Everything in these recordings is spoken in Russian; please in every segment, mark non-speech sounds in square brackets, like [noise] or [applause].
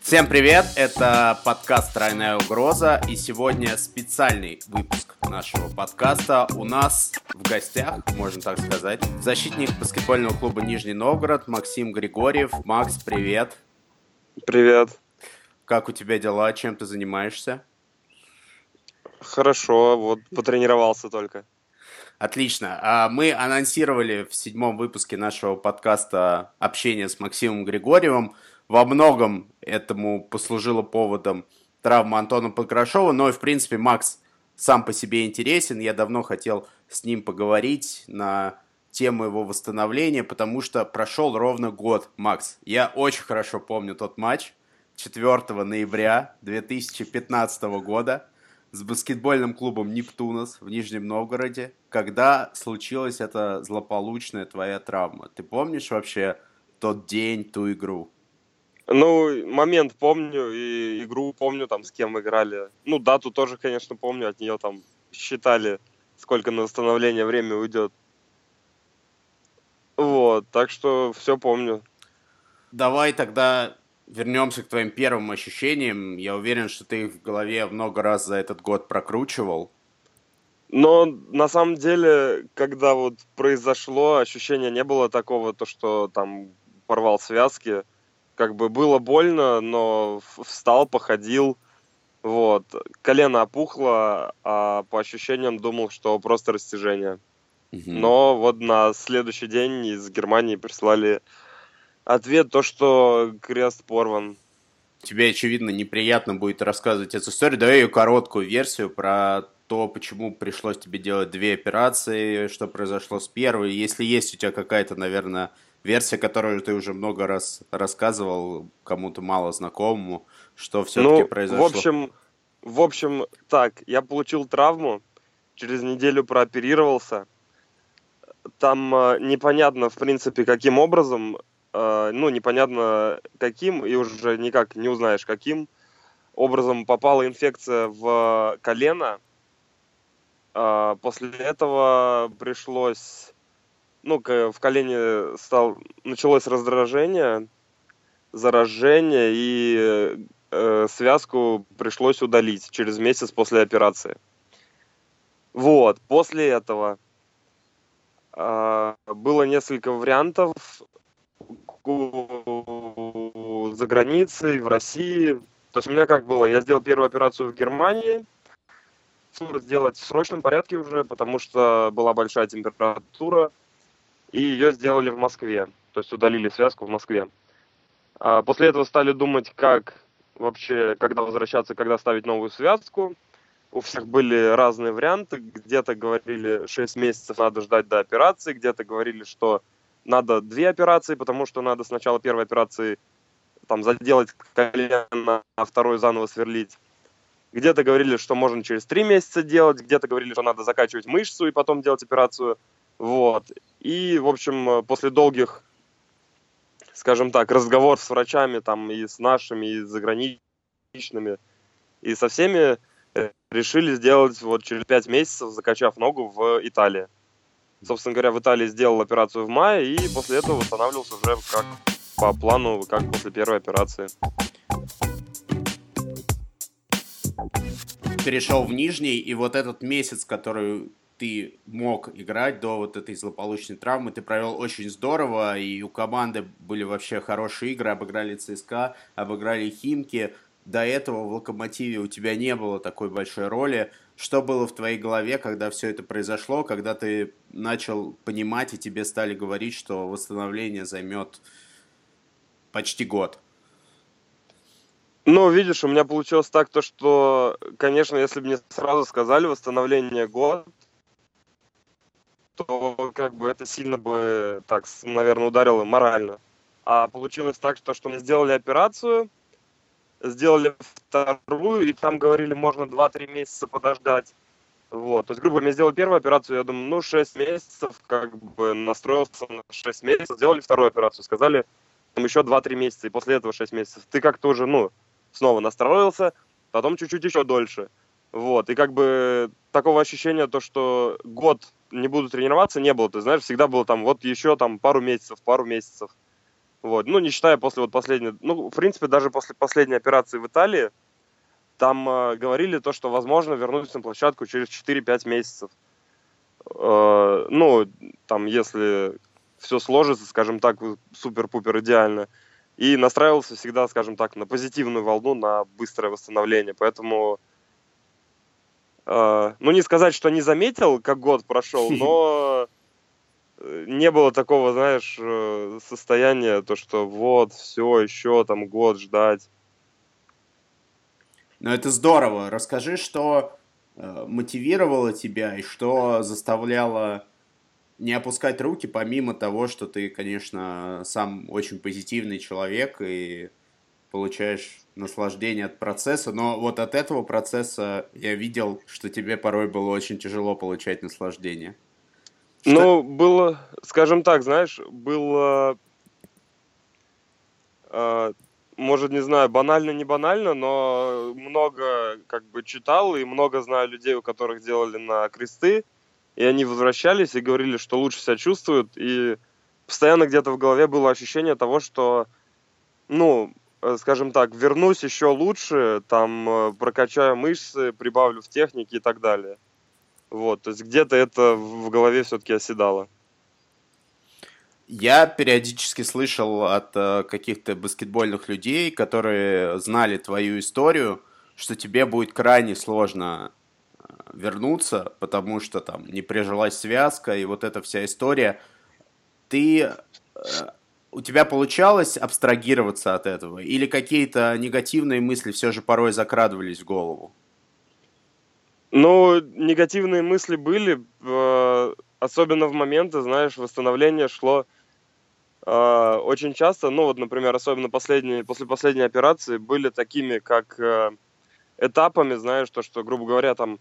Всем привет, это подкаст «Тройная угроза» и сегодня специальный выпуск нашего подкаста. У нас в гостях, можно так сказать, защитник баскетбольного клуба Нижний Новгород Максим Григорьев. Макс, привет. Привет. Как у тебя дела, чем ты занимаешься? Хорошо, вот потренировался только. Отлично. А мы анонсировали в седьмом выпуске нашего подкаста общение с Максимом Григорьевым во многом этому послужило поводом травма Антона Покрашова, но в принципе, Макс сам по себе интересен. Я давно хотел с ним поговорить на тему его восстановления, потому что прошел ровно год, Макс. Я очень хорошо помню тот матч 4 ноября 2015 года с баскетбольным клубом «Нептунос» в Нижнем Новгороде, когда случилась эта злополучная твоя травма. Ты помнишь вообще тот день, ту игру? Ну, момент помню, и игру помню, там, с кем играли. Ну, дату тоже, конечно, помню, от нее там считали, сколько на восстановление время уйдет. Вот, так что все помню. Давай тогда вернемся к твоим первым ощущениям. Я уверен, что ты их в голове много раз за этот год прокручивал. Но на самом деле, когда вот произошло, ощущения не было такого, то что там порвал связки как бы было больно, но встал, походил, вот. Колено опухло, а по ощущениям думал, что просто растяжение. Угу. Но вот на следующий день из Германии прислали ответ, то, что крест порван. Тебе, очевидно, неприятно будет рассказывать эту историю. Давай ее короткую версию про то, почему пришлось тебе делать две операции, что произошло с первой. Если есть у тебя какая-то, наверное, версия, которую ты уже много раз рассказывал кому-то мало знакомому, что все-таки ну, произошло? В общем, в общем, так, я получил травму, через неделю прооперировался. Там э, непонятно, в принципе, каким образом, ну, непонятно каким, и уже никак не узнаешь, каким образом попала инфекция в колено. Э, после этого пришлось ну, в колене стал, началось раздражение, заражение, и э, связку пришлось удалить через месяц после операции. Вот, после этого э, было несколько вариантов за границей, в России. То есть у меня как было, я сделал первую операцию в Германии, сделать в срочном порядке уже, потому что была большая температура и ее сделали в Москве, то есть удалили связку в Москве. А после этого стали думать, как вообще, когда возвращаться, когда ставить новую связку. У всех были разные варианты. Где-то говорили 6 месяцев надо ждать до операции, где-то говорили, что надо две операции, потому что надо сначала первой операции там заделать колено, а второй заново сверлить. Где-то говорили, что можно через три месяца делать, где-то говорили, что надо закачивать мышцу и потом делать операцию. Вот. И, в общем, после долгих, скажем так, разговоров с врачами, там, и с нашими, и с заграничными, и со всеми, э, решили сделать вот через пять месяцев, закачав ногу в Италии. Собственно говоря, в Италии сделал операцию в мае, и после этого восстанавливался уже как по плану, как после первой операции. Перешел в Нижний, и вот этот месяц, который ты мог играть до вот этой злополучной травмы. Ты провел очень здорово, и у команды были вообще хорошие игры. Обыграли ЦСКА, обыграли Химки. До этого в Локомотиве у тебя не было такой большой роли. Что было в твоей голове, когда все это произошло, когда ты начал понимать, и тебе стали говорить, что восстановление займет почти год? Ну, видишь, у меня получилось так, то, что, конечно, если бы мне сразу сказали восстановление год, то как бы это сильно бы, так, наверное, ударило морально. А получилось так, что, что мы сделали операцию, сделали вторую, и там говорили, можно 2-3 месяца подождать. Вот, то есть, грубо говоря, сделали первую операцию, я думаю, ну, 6 месяцев, как бы настроился на 6 месяцев, сделали вторую операцию, сказали, там еще 2-3 месяца, и после этого 6 месяцев. Ты как-то уже, ну, снова настроился, потом чуть-чуть еще дольше. Вот, и как бы такого ощущения, то, что год не буду тренироваться, не было. Ты знаешь, всегда было там вот еще там пару месяцев, пару месяцев. Вот, ну, не считая после вот последней, ну, в принципе, даже после последней операции в Италии, там э, говорили то, что возможно вернуться на площадку через 4-5 месяцев. Э, ну, там, если все сложится, скажем так, супер-пупер идеально. И настраивался всегда, скажем так, на позитивную волну, на быстрое восстановление. Поэтому, э, ну, не сказать, что не заметил, как год прошел, [laughs] но не было такого, знаешь, э, состояния, то, что вот, все, еще там год ждать. Ну, это здорово. Расскажи, что э, мотивировало тебя и что заставляло не опускать руки, помимо того, что ты, конечно, сам очень позитивный человек и получаешь наслаждение от процесса, но вот от этого процесса я видел, что тебе порой было очень тяжело получать наслаждение. Ну, было, скажем так, знаешь, было э, может, не знаю, банально, не банально, но много как бы читал и много знаю людей, у которых делали на кресты, и они возвращались и говорили, что лучше себя чувствуют, и постоянно где-то в голове было ощущение того, что, ну, э, скажем так, вернусь еще лучше, там, э, прокачаю мышцы, прибавлю в технике и так далее. Вот, то есть где-то это в голове все-таки оседало. Я периодически слышал от э, каких-то баскетбольных людей, которые знали твою историю, что тебе будет крайне сложно э, вернуться, потому что там не прижилась связка и вот эта вся история. Ты э, у тебя получалось абстрагироваться от этого? Или какие-то негативные мысли все же порой закрадывались в голову? Ну, негативные мысли были, особенно в моменты, знаешь, восстановление шло а, очень часто, ну вот, например, особенно последние, после последней операции, были такими, как э, этапами, знаешь, то, что, грубо говоря, там,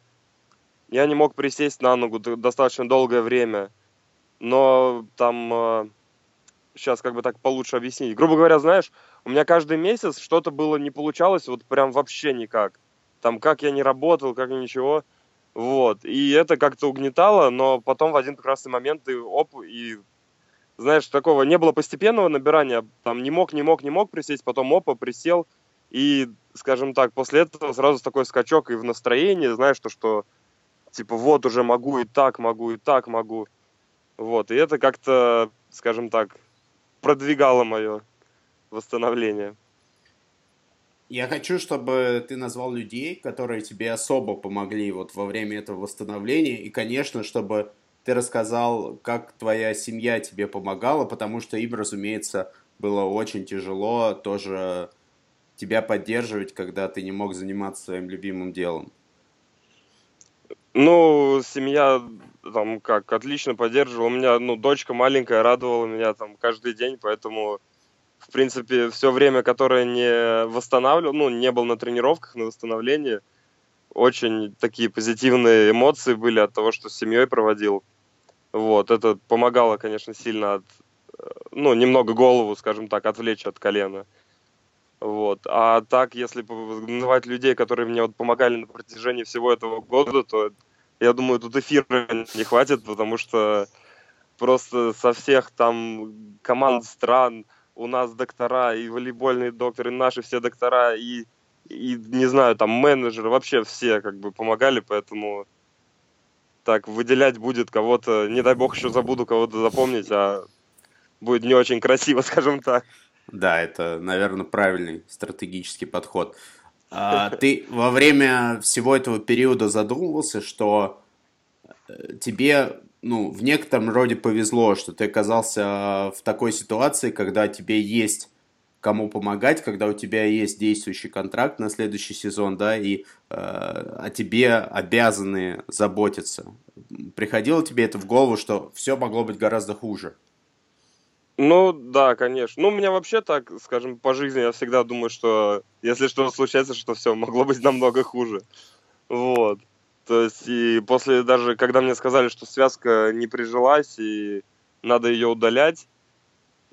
я не мог присесть на ногу достаточно долгое время, но там, сейчас э, как бы так получше объяснить. Грубо говоря, знаешь, у меня каждый месяц что-то было не получалось, вот прям вообще никак. Там, как я не работал, как ничего. Вот. И это как-то угнетало, но потом в один прекрасный момент ты оп, и знаешь, такого не было постепенного набирания, там не мог, не мог, не мог присесть, потом опа, присел, и, скажем так, после этого сразу такой скачок и в настроении, знаешь, то, что, типа, вот уже могу и так могу, и так могу, вот, и это как-то, скажем так, продвигало мое восстановление. Я хочу, чтобы ты назвал людей, которые тебе особо помогли вот во время этого восстановления, и, конечно, чтобы ты рассказал, как твоя семья тебе помогала, потому что им, разумеется, было очень тяжело тоже тебя поддерживать, когда ты не мог заниматься своим любимым делом. Ну, семья там как отлично поддерживала. У меня, ну, дочка маленькая радовала меня там каждый день, поэтому, в принципе, все время, которое не восстанавливал, ну, не был на тренировках, на восстановлении, очень такие позитивные эмоции были от того, что с семьей проводил. Вот, это помогало, конечно, сильно от, э, ну, немного голову, скажем так, отвлечь от колена. Вот. А так, если называть людей, которые мне вот помогали на протяжении всего этого года, то я думаю, тут эфира не хватит, потому что просто со всех там команд стран у нас доктора, и волейбольные докторы, наши все доктора, и, и не знаю, там менеджеры, вообще все как бы помогали, поэтому так выделять будет кого-то, не дай бог еще забуду кого-то запомнить, а будет не очень красиво, [laughs] скажем так. Да, это, наверное, правильный стратегический подход. А, [laughs] ты во время всего этого периода задумывался, что э, тебе, ну, в некотором роде повезло, что ты оказался в такой ситуации, когда тебе есть кому помогать, когда у тебя есть действующий контракт на следующий сезон, да, и э, о тебе обязаны заботиться. Приходило тебе это в голову, что все могло быть гораздо хуже? Ну, да, конечно. Ну, у меня вообще так, скажем, по жизни я всегда думаю, что если что-то случается, что все могло быть намного хуже. Вот. То есть, и после даже, когда мне сказали, что связка не прижилась и надо ее удалять,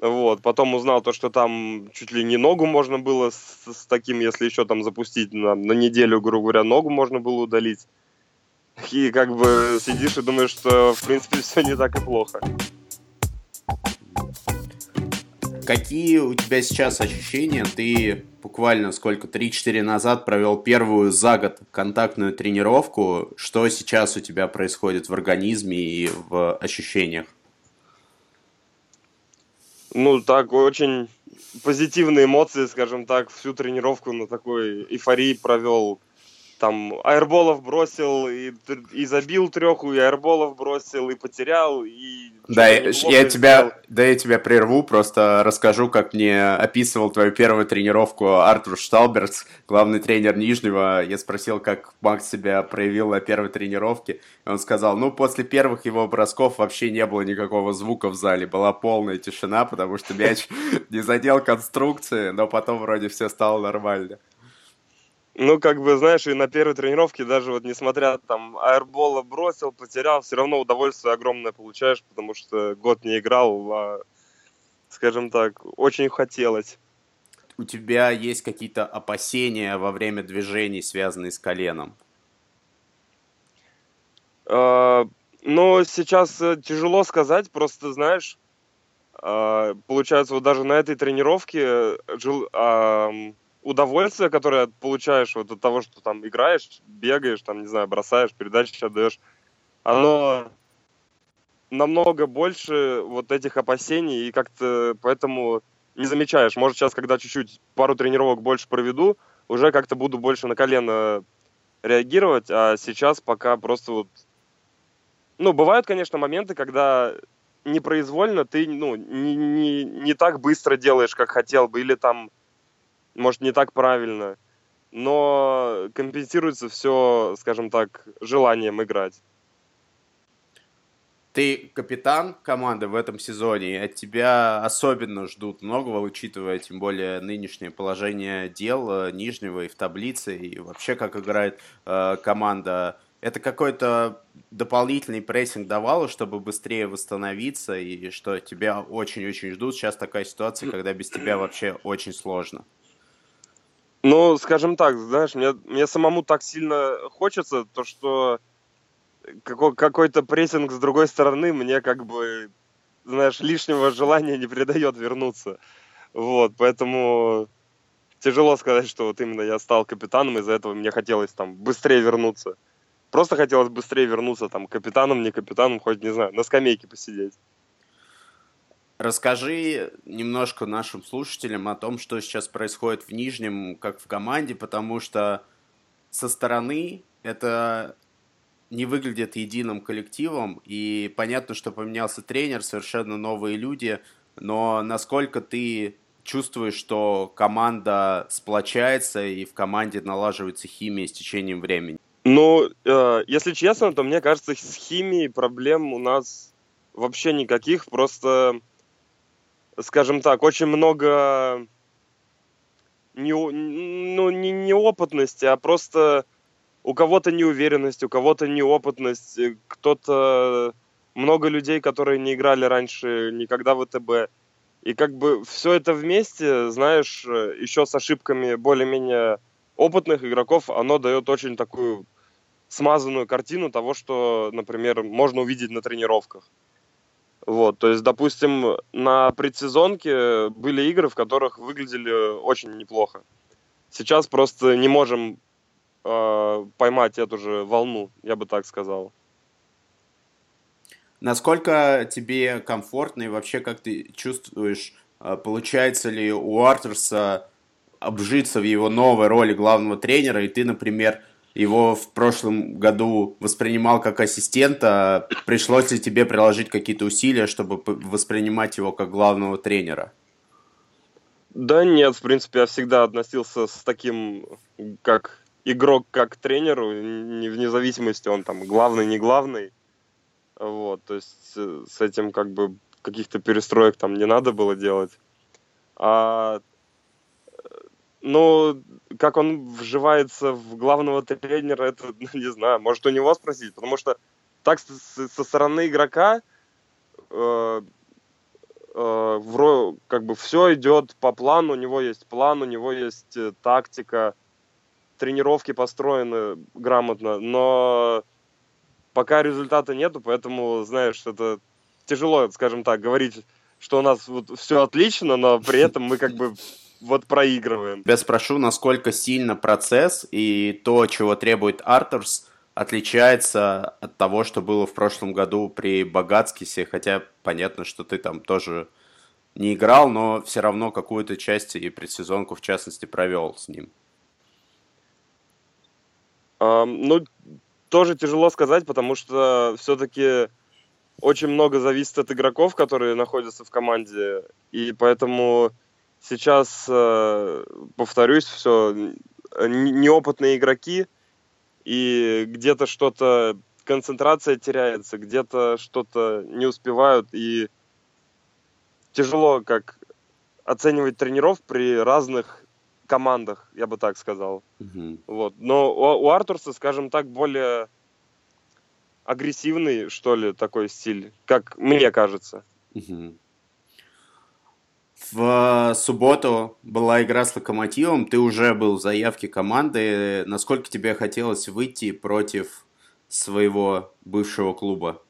вот, потом узнал то, что там чуть ли не ногу можно было с, с таким, если еще там запустить на, на неделю, грубо говоря, ногу можно было удалить. И как бы сидишь и думаешь, что в принципе [laughs] все не так и плохо. Какие у тебя сейчас ощущения? Ты буквально сколько, 3-4 назад провел первую за год контактную тренировку. Что сейчас у тебя происходит в организме и в ощущениях? Ну, так, очень позитивные эмоции, скажем так, всю тренировку на такой эйфории провел там аэрболов бросил, и, и забил треху, и аэрболов бросил, и потерял, и... Да, я, я тебя, да, я тебя прерву, просто расскажу, как мне описывал твою первую тренировку Артур Шталберц, главный тренер Нижнего. Я спросил, как Макс себя проявил на первой тренировке, и он сказал, ну, после первых его бросков вообще не было никакого звука в зале, была полная тишина, потому что мяч [laughs] не задел конструкции, но потом вроде все стало нормально. Ну, как бы, знаешь, и на первой тренировке даже вот несмотря там аэрбола бросил, потерял, все равно удовольствие огромное получаешь, потому что год не играл, а, скажем так, очень хотелось. У тебя есть какие-то опасения во время движений, связанные с коленом? А, ну, сейчас э, тяжело сказать, просто, знаешь, а, получается, вот даже на этой тренировке э, жил, а, удовольствие, которое получаешь вот от того, что там играешь, бегаешь, там, не знаю, бросаешь, передачи отдаешь, оно намного больше вот этих опасений, и как-то поэтому не замечаешь. Может, сейчас, когда чуть-чуть пару тренировок больше проведу, уже как-то буду больше на колено реагировать, а сейчас пока просто вот... Ну, бывают, конечно, моменты, когда непроизвольно ты, ну, не, не, не так быстро делаешь, как хотел бы, или там может, не так правильно, но компенсируется все, скажем так, желанием играть. Ты капитан команды в этом сезоне, и от тебя особенно ждут многого, учитывая тем более нынешнее положение дел э, Нижнего и в таблице, и вообще как играет э, команда. Это какой-то дополнительный прессинг давало, чтобы быстрее восстановиться, и что тебя очень-очень ждут. Сейчас такая ситуация, когда без тебя вообще очень сложно. Ну, скажем так, знаешь, мне, мне самому так сильно хочется, то что какой, какой-то прессинг с другой стороны мне как бы, знаешь, лишнего желания не придает вернуться. Вот, поэтому тяжело сказать, что вот именно я стал капитаном, из-за этого мне хотелось там быстрее вернуться. Просто хотелось быстрее вернуться там капитаном, не капитаном, хоть, не знаю, на скамейке посидеть. Расскажи немножко нашим слушателям о том, что сейчас происходит в Нижнем, как в команде, потому что со стороны это не выглядит единым коллективом, и понятно, что поменялся тренер, совершенно новые люди, но насколько ты чувствуешь, что команда сплочается и в команде налаживается химия с течением времени? Ну, э, если честно, то мне кажется, с химией проблем у нас вообще никаких, просто скажем так, очень много не, ну, не неопытности, а просто у кого-то неуверенность, у кого-то неопытность, э, кто-то много людей, которые не играли раньше никогда в ВТБ. И как бы все это вместе, знаешь, э, еще с ошибками более-менее опытных игроков, оно дает очень такую смазанную картину того, что, например, можно увидеть на тренировках. Вот, то есть, допустим, на предсезонке были игры, в которых выглядели очень неплохо. Сейчас просто не можем э, поймать эту же волну, я бы так сказал. Насколько тебе комфортно и вообще как ты чувствуешь, э, получается ли у Артурса обжиться в его новой роли главного тренера, и ты, например, его в прошлом году воспринимал как ассистента, пришлось ли тебе приложить какие-то усилия, чтобы воспринимать его как главного тренера? Да нет, в принципе, я всегда относился с таким, как игрок, как тренеру, не вне зависимости, он там главный, не главный. Вот, то есть э, с этим как бы каких-то перестроек там не надо было делать. А ну, как он вживается в главного тренера, это, [laughs] не знаю, может у него спросить, потому что так со стороны игрока э, э, как бы все идет по плану, у него есть план, у него есть э, тактика, тренировки построены грамотно, но пока результата нету, поэтому, знаешь, это тяжело, скажем так, говорить что у нас вот все отлично, но при этом мы как бы [laughs] вот проигрываем. Я спрошу, насколько сильно процесс и то, чего требует Артурс, отличается от того, что было в прошлом году при Богатскисе, хотя понятно, что ты там тоже не играл, но все равно какую-то часть и предсезонку, в частности, провел с ним. А, ну, тоже тяжело сказать, потому что все-таки очень много зависит от игроков, которые находятся в команде, и поэтому сейчас, э, повторюсь, все, неопытные игроки, и где-то что-то, концентрация теряется, где-то что-то не успевают, и тяжело как оценивать тренеров при разных командах, я бы так сказал. Угу. Вот. Но у, у Артурса, скажем так, более агрессивный, что ли, такой стиль, как мне кажется. Угу. В субботу была игра с Локомотивом, ты уже был в заявке команды. Насколько тебе хотелось выйти против своего бывшего клуба?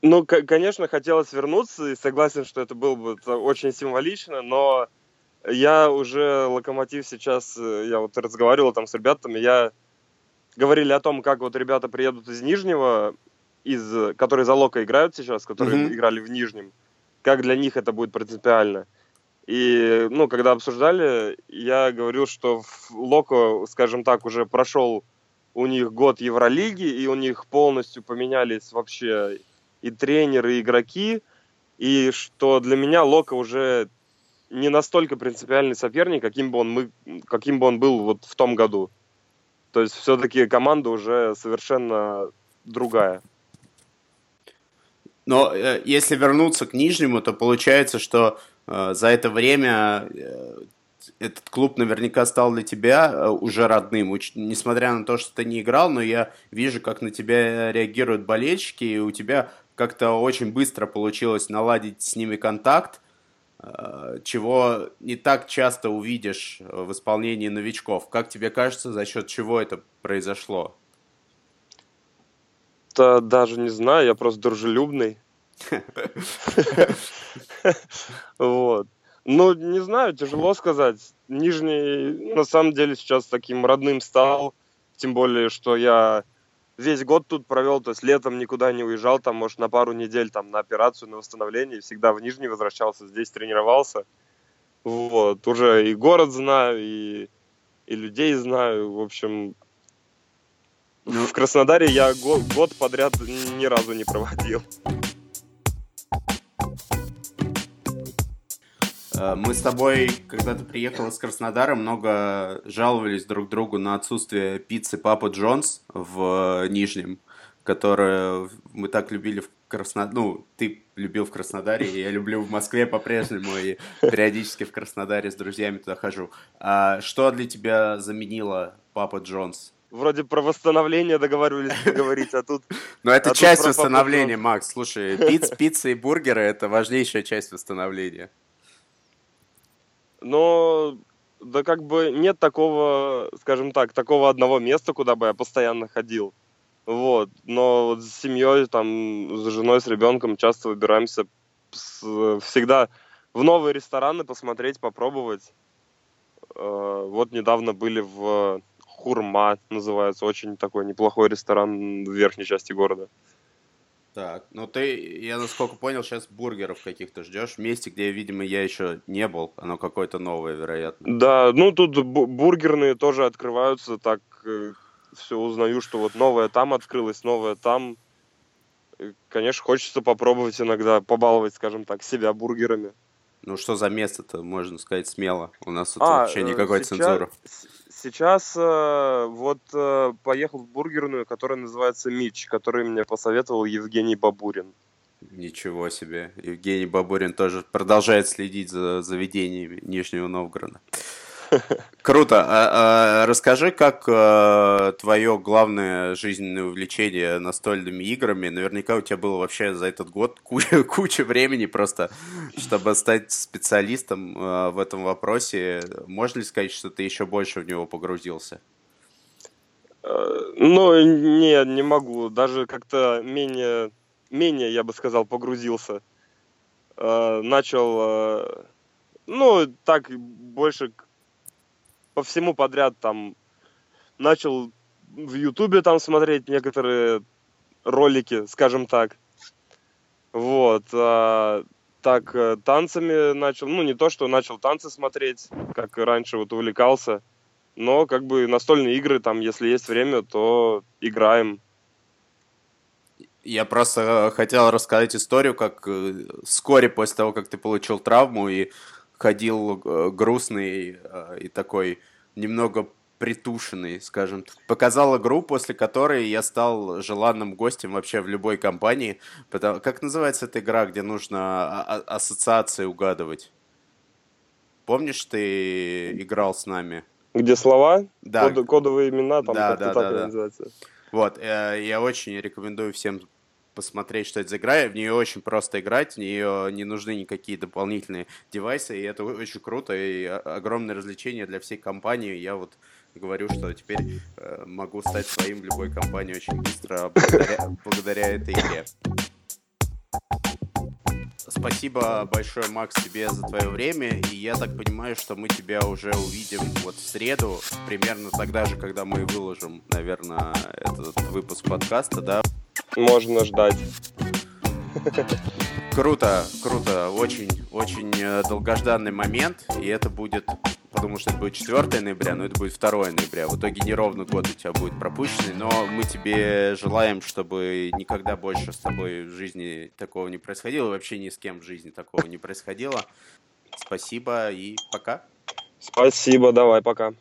Ну, конечно, хотелось вернуться, и согласен, что это было бы очень символично, но я уже Локомотив сейчас, э, я вот разговаривал там с ребятами, я говорили о том, как вот ребята приедут из Нижнего, из, которые за Лока играют сейчас, которые mm-hmm. играли в Нижнем, как для них это будет принципиально. И, ну, когда обсуждали, я говорил, что Локо, скажем так, уже прошел у них год Евролиги, и у них полностью поменялись вообще и тренеры, и игроки, и что для меня Лока уже не настолько принципиальный соперник, каким бы он, мы, каким бы он был вот в том году. То есть все-таки команда уже совершенно другая. Но э, если вернуться к Нижнему, то получается, что э, за это время э, этот клуб наверняка стал для тебя э, уже родным, Уч- несмотря на то, что ты не играл, но я вижу, как на тебя реагируют болельщики, и у тебя как-то очень быстро получилось наладить с ними контакт, э, чего не так часто увидишь в исполнении новичков. Как тебе кажется, за счет чего это произошло? Да, даже не знаю, я просто дружелюбный. Вот. Ну, не знаю, тяжело сказать. Нижний, на самом деле, сейчас таким родным стал. Тем более, что я весь год тут провел, то есть летом никуда не уезжал, там, может, на пару недель там на операцию, на восстановление, всегда в Нижний возвращался, здесь тренировался. Вот, уже и город знаю, и, и людей знаю, в общем, ну... в Краснодаре я год, год подряд ни разу не проводил. Э, мы с тобой, когда ты приехал из Краснодара, много жаловались друг другу на отсутствие пиццы Папа Джонс в Нижнем, которую мы так любили в Краснодаре. Ну, ты любил в Краснодаре, и я люблю в Москве по-прежнему, и периодически в Краснодаре с друзьями туда хожу. А что для тебя заменило Папа Джонс? Вроде про восстановление договаривались поговорить, а тут... Но это а часть восстановления, Макс. Слушай, пиц, пицца и бургеры — это важнейшая часть восстановления. Но да как бы нет такого, скажем так, такого одного места, куда бы я постоянно ходил. Вот. Но вот с семьей, там, с женой, с ребенком часто выбираемся с, всегда в новые рестораны посмотреть, попробовать. Э, вот недавно были в Хурма, называется, очень такой неплохой ресторан в верхней части города. Так, ну ты, я насколько понял, сейчас бургеров каких-то ждешь. В месте, где, видимо, я еще не был, оно какое-то новое, вероятно. Да, ну тут бургерные тоже открываются, так э, все узнаю, что вот новое там открылось, новое там. Конечно, хочется попробовать иногда, побаловать, скажем так, себя бургерами. Ну что за место-то, можно сказать смело. У нас тут а, вообще никакой сейчас, цензуры. Сейчас э, вот э, поехал в бургерную, которая называется Мич, который мне посоветовал Евгений Бабурин. Ничего себе. Евгений Бабурин тоже продолжает следить за заведениями Нижнего Новгорода. [laughs] Круто. А, а, расскажи, как а, твое главное жизненное увлечение настольными играми? Наверняка у тебя было вообще за этот год [laughs] куча, куча времени просто, чтобы стать специалистом а, в этом вопросе. Можно ли сказать, что ты еще больше в него погрузился? Э, ну, нет, не могу. Даже как-то менее, менее, я бы сказал, погрузился. э, начал, э, ну, так больше по всему подряд там начал в Ютубе там смотреть некоторые ролики, скажем так. Вот. А, так, э, танцами начал, ну, не то, что начал танцы смотреть, как раньше вот увлекался, но как бы настольные игры, там, если есть время, то играем. Я просто хотел рассказать историю, как э, вскоре после того, как ты получил травму и ходил э, грустный и такой немного притушенный, скажем так. Показал игру, после которой я стал желанным гостем вообще в любой компании. Потому... Как называется эта игра, где нужно ассоциации угадывать? Помнишь, ты играл с нами? Где слова? Да. Код, кодовые имена, там да, да, да, да. называется. Вот, э, я очень рекомендую всем посмотреть, что это за игра. В нее очень просто играть, в нее не нужны никакие дополнительные девайсы, и это очень круто, и огромное развлечение для всей компании. Я вот говорю, что теперь э, могу стать своим в любой компании очень быстро благодаря, благодаря этой игре. Спасибо большое, Макс, тебе за твое время. И я так понимаю, что мы тебя уже увидим вот в среду, примерно тогда же, когда мы выложим, наверное, этот выпуск подкаста, да? Можно ждать. Круто, круто. Очень, очень э, долгожданный момент. И это будет подумал, что это будет 4 ноября, но это будет 2 ноября. В итоге неровно год у тебя будет пропущенный, но мы тебе желаем, чтобы никогда больше с тобой в жизни такого не происходило, вообще ни с кем в жизни такого не происходило. Спасибо и пока. Спасибо, давай, пока.